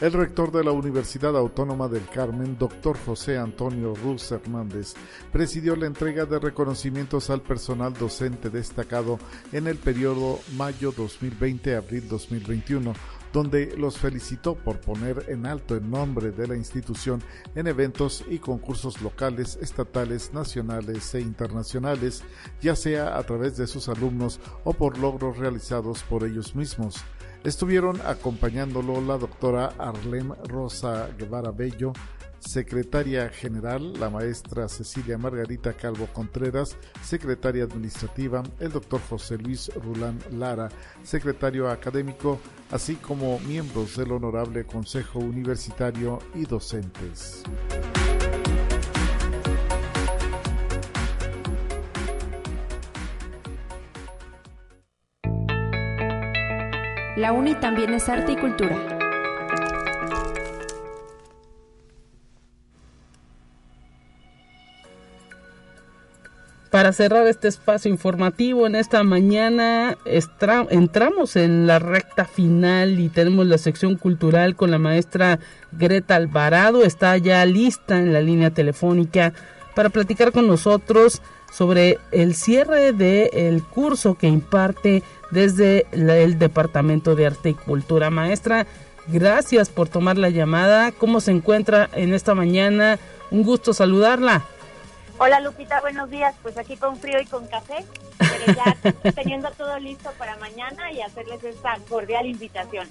El rector de la Universidad Autónoma del Carmen, doctor José Antonio Ruz Hernández, presidió la entrega de reconocimientos al personal docente destacado en el periodo mayo 2020-abril 2021 donde los felicitó por poner en alto el nombre de la institución en eventos y concursos locales, estatales, nacionales e internacionales, ya sea a través de sus alumnos o por logros realizados por ellos mismos. Estuvieron acompañándolo la doctora Arlem Rosa Guevara Bello, Secretaria General, la maestra Cecilia Margarita Calvo Contreras, Secretaria Administrativa, el doctor José Luis Rulán Lara, Secretario Académico, así como miembros del Honorable Consejo Universitario y docentes. La UNI también es arte y cultura. Para cerrar este espacio informativo en esta mañana entramos en la recta final y tenemos la sección cultural con la maestra Greta Alvarado. Está ya lista en la línea telefónica para platicar con nosotros sobre el cierre del curso que imparte desde el Departamento de Arte y Cultura. Maestra, gracias por tomar la llamada. ¿Cómo se encuentra en esta mañana? Un gusto saludarla. Hola Lupita, buenos días. Pues aquí con frío y con café, pero ya teniendo todo listo para mañana y hacerles esta cordial invitación.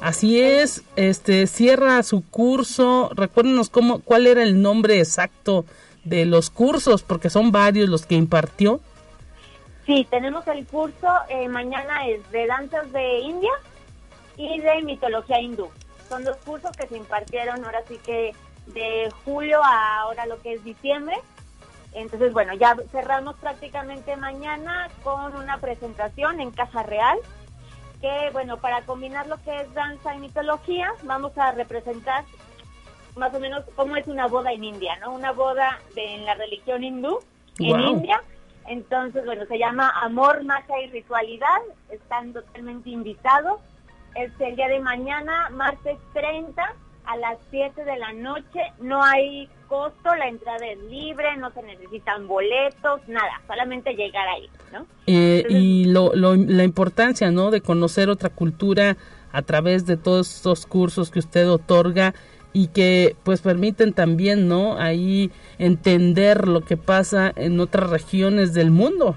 Así es, este cierra su curso. Recuérdenos cómo, cuál era el nombre exacto de los cursos, porque son varios los que impartió. Sí, tenemos el curso eh, mañana es de danzas de India y de mitología hindú. Son dos cursos que se impartieron ahora sí que de julio a ahora lo que es diciembre entonces, bueno, ya cerramos prácticamente mañana con una presentación en Caja Real, que, bueno, para combinar lo que es danza y mitología, vamos a representar más o menos cómo es una boda en India, ¿no? Una boda de, en la religión hindú en India. Entonces, bueno, se llama Amor, Magia y Ritualidad. Están totalmente invitados. Es el día de mañana, martes 30, a las 7 de la noche. No hay costo, la entrada es libre, no se necesitan boletos, nada, solamente llegar ahí, ¿no? Eh, y lo, la importancia, ¿no? De conocer otra cultura a través de todos estos cursos que usted otorga y que pues permiten también, ¿no? Ahí entender lo que pasa en otras regiones del mundo.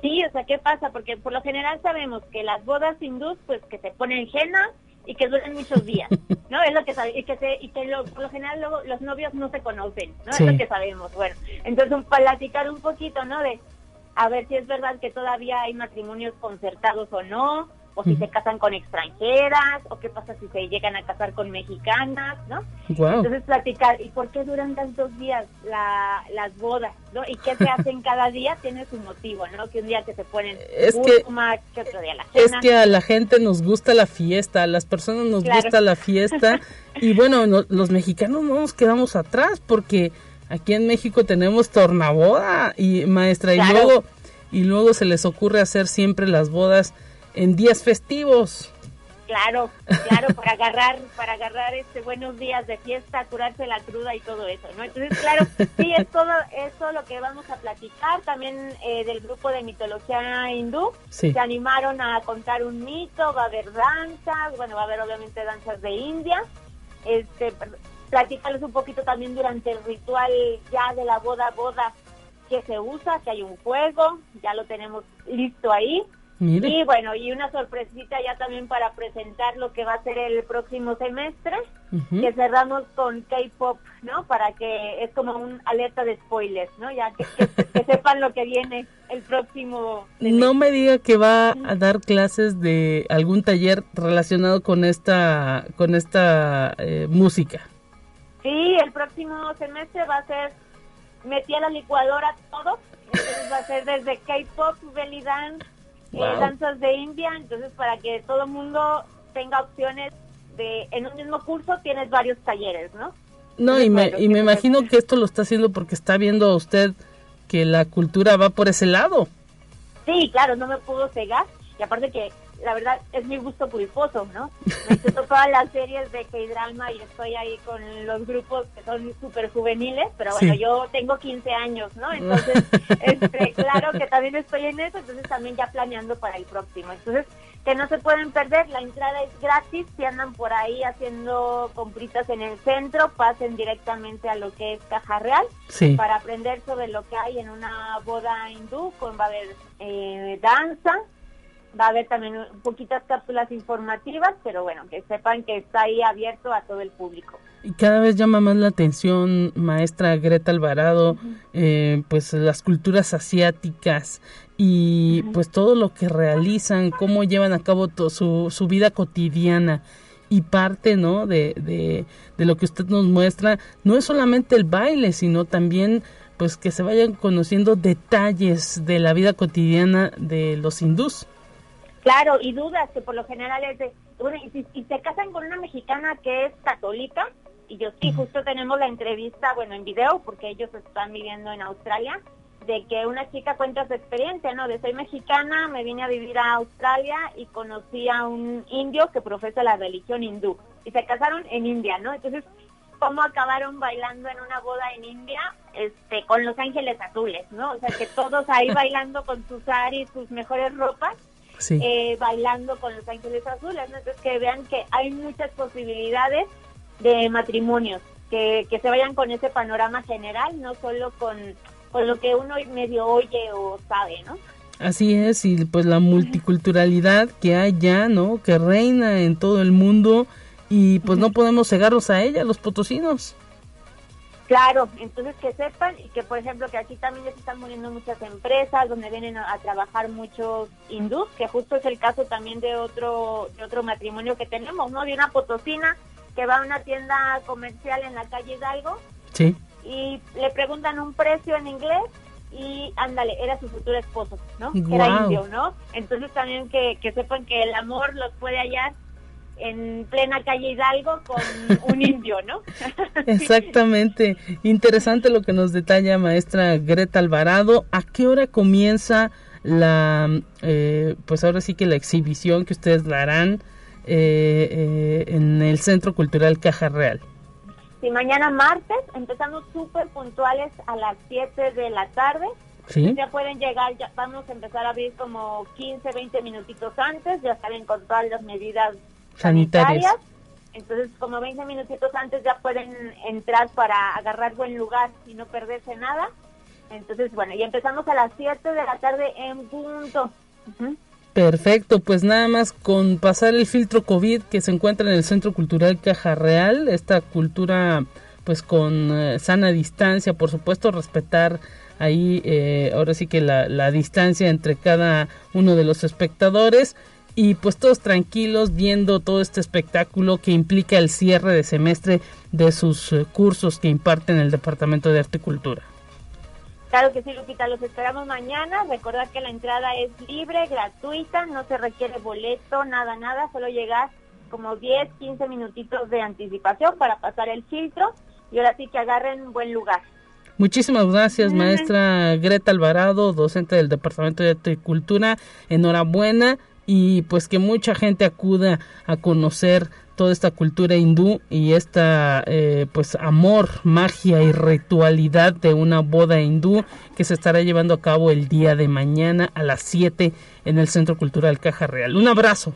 Sí, o sea, ¿qué pasa? Porque por lo general sabemos que las bodas hindús, pues que se ponen henna, y que duren muchos días, ¿no? Es lo que y que, se, y que por lo general luego los novios no se conocen, ¿no? Es lo que sabemos. Bueno, entonces un, platicar un poquito, ¿no? De a ver si es verdad que todavía hay matrimonios concertados o no, o si se casan con extranjeras, o qué pasa si se llegan a casar con mexicanas, ¿no? Entonces platicar, ¿y por qué duran tantos días la, las bodas, ¿no? Y qué se hacen cada día tiene su motivo, ¿no? Que un día que se ponen es que, otro día la cena. Es que a la gente nos gusta la fiesta, a las personas nos gusta la fiesta, y bueno, los mexicanos no nos quedamos atrás, porque aquí en México tenemos tornaboda, y maestra, y luego... Y luego se les ocurre hacer siempre las bodas en días festivos. Claro, claro, para agarrar, para agarrar este buenos días de fiesta, curarse la cruda y todo eso, ¿no? Entonces, claro, sí es todo eso lo que vamos a platicar. También eh, del grupo de mitología hindú se animaron a contar un mito, va a haber danzas, bueno, va a haber obviamente danzas de India. Este, platicarles un poquito también durante el ritual ya de la boda boda que se usa, que hay un juego, ya lo tenemos listo ahí. Y bueno, y una sorpresita ya también para presentar lo que va a ser el próximo semestre, que cerramos con K-pop, ¿no? Para que es como un alerta de spoilers, ¿no? Ya que, sepan lo que viene el próximo. No me diga que va a dar clases de algún taller relacionado con esta con esta eh, música. Sí, el próximo semestre va a ser metí a la licuadora todo, entonces va a ser desde K-pop, belly dance eh, danzas de India, entonces para que todo el mundo tenga opciones de, en un mismo curso tienes varios talleres, ¿no? No, y me, y me imagino que esto lo está haciendo porque está viendo usted que la cultura va por ese lado. Sí, claro, no me pudo cegar. Y aparte que la verdad es mi gusto culposo, ¿no? Me hecho todas las series de K-drama y estoy ahí con los grupos que son súper juveniles, pero bueno, yo tengo 15 años, ¿no? Entonces, este, claro que también estoy en eso, entonces también ya planeando para el próximo. Entonces, que no se pueden perder, la entrada es gratis, si andan por ahí haciendo compritas en el centro, pasen directamente a lo que es Caja Real para aprender sobre lo que hay en una boda hindú, con va a haber eh, danza, va a haber también poquitas cápsulas informativas, pero bueno, que sepan que está ahí abierto a todo el público. Y cada vez llama más la atención, maestra Greta Alvarado, eh, pues las culturas asiáticas y pues todo lo que realizan, cómo llevan a cabo su, su vida cotidiana y parte no de, de, de, lo que usted nos muestra. No es solamente el baile sino también pues que se vayan conociendo detalles de la vida cotidiana de los hindús claro y dudas que por lo general es de y, si, y se casan con una mexicana que es católica y yo sí justo tenemos la entrevista bueno en video porque ellos están viviendo en Australia de que una chica cuenta su experiencia, ¿no? De soy mexicana, me vine a vivir a Australia y conocí a un indio que profesa la religión hindú. Y se casaron en India, ¿no? Entonces, ¿cómo acabaron bailando en una boda en India? Este, con los ángeles azules, ¿no? O sea, que todos ahí bailando con sus aris, sus mejores ropas, eh, bailando con los ángeles azules, ¿no? Entonces, que vean que hay muchas posibilidades de matrimonios, que, que se vayan con ese panorama general, no solo con con lo que uno medio oye o sabe, ¿no? Así es, y pues la multiculturalidad que hay ya, ¿no? Que reina en todo el mundo y pues no podemos cegarnos a ella, los potosinos. Claro, entonces que sepan y que por ejemplo que aquí también ya se están muriendo muchas empresas donde vienen a, trabajar muchos hindús, que justo es el caso también de otro de otro matrimonio que tenemos, ¿no? De una potosina que va a una tienda comercial en la calle Hidalgo. Sí y le preguntan un precio en inglés y ándale, era su futuro esposo, ¿no? Era indio, ¿no? Entonces también que, que sepan que el amor los puede hallar en plena calle Hidalgo con un indio, ¿no? Exactamente. Interesante lo que nos detalla maestra Greta Alvarado. ¿A qué hora comienza la, eh, pues ahora sí que la exhibición que ustedes darán eh, eh, en el Centro Cultural Caja Real? Sí, mañana martes empezamos súper puntuales a las 7 de la tarde. ¿Sí? Ya pueden llegar, ya vamos a empezar a abrir como 15, 20 minutitos antes, ya saben con todas las medidas sanitarias. Entonces, como 20 minutitos antes ya pueden entrar para agarrar buen lugar y no perderse nada. Entonces, bueno, y empezamos a las 7 de la tarde en punto. Perfecto, pues nada más con pasar el filtro COVID que se encuentra en el Centro Cultural Caja Real, esta cultura pues con eh, sana distancia, por supuesto respetar ahí eh, ahora sí que la, la, distancia entre cada uno de los espectadores y pues todos tranquilos viendo todo este espectáculo que implica el cierre de semestre de sus eh, cursos que imparten el Departamento de Arte y Cultura. Claro que sí, Lupita, los esperamos mañana. Recordad que la entrada es libre, gratuita, no se requiere boleto, nada, nada, solo llegar como 10, 15 minutitos de anticipación para pasar el filtro y ahora sí que agarren buen lugar. Muchísimas gracias, maestra Greta Alvarado, docente del Departamento de Arte y Cultura. Enhorabuena y pues que mucha gente acuda a conocer toda esta cultura hindú y esta eh, pues amor, magia y ritualidad de una boda hindú que se estará llevando a cabo el día de mañana a las 7 en el Centro Cultural Caja Real. Un abrazo.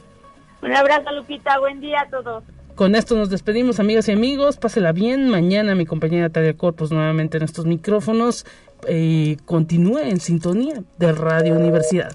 Un abrazo Lupita, buen día a todos. Con esto nos despedimos, amigas y amigos. Pásela bien. Mañana mi compañera Talia Corpus nuevamente en estos micrófonos. y continúe en sintonía de Radio Universidad.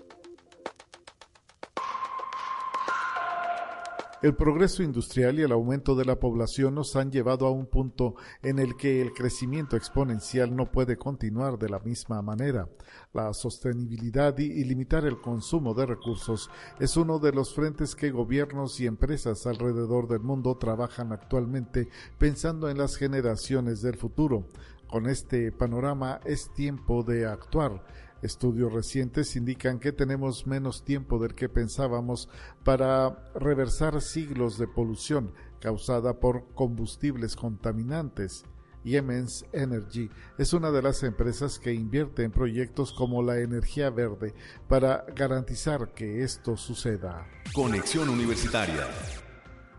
El progreso industrial y el aumento de la población nos han llevado a un punto en el que el crecimiento exponencial no puede continuar de la misma manera. La sostenibilidad y, limitar el consumo de recursos es uno de los frentes que gobiernos y empresas alrededor del mundo trabajan actualmente pensando en las generaciones del futuro. Con este panorama es tiempo de actuar Estudios recientes indican que tenemos menos tiempo del que pensábamos para reversar siglos de polución causada por combustibles contaminantes. Yemens Energy es una de las empresas que invierte en proyectos como la energía verde para garantizar que esto suceda. Conexión Universitaria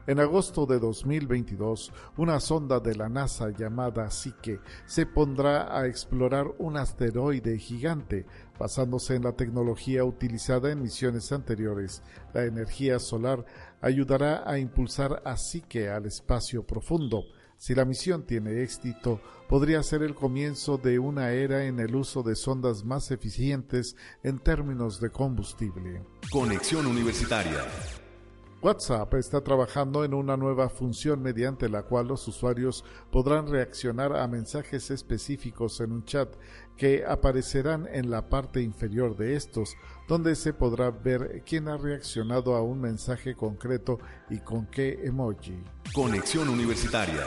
En agosto de 2022, una sonda de la NASA llamada Psyche se pondrá a explorar un asteroide gigante basándose en la tecnología utilizada en misiones anteriores. La energía solar ayudará a impulsar a Psyche al espacio profundo. Si la misión tiene éxito, podría ser el comienzo de una era en el uso de sondas más eficientes en términos de combustible. Conexión Universitaria WhatsApp está trabajando en una nueva función mediante la cual los usuarios podrán reaccionar a mensajes específicos en un chat que aparecerán en la parte inferior de estos, donde se podrá ver quién ha reaccionado a un mensaje concreto y con qué emoji. Conexión Universitaria.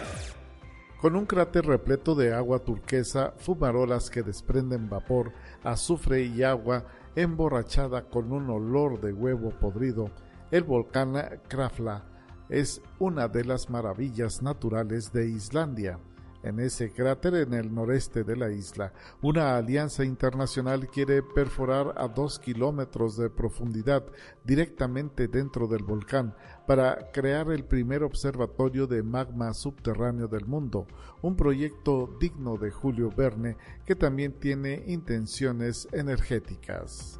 Con un cráter repleto de agua turquesa, fumarolas que desprenden vapor, azufre y agua, emborrachada con un olor de huevo podrido, el volcán Krafla es una de las maravillas naturales de Islandia. En ese cráter en el noreste de la isla, una alianza internacional quiere perforar a dos kilómetros de profundidad directamente dentro del volcán para crear el primer observatorio de magma subterráneo del mundo, un proyecto digno de Julio Verne que también tiene intenciones energéticas.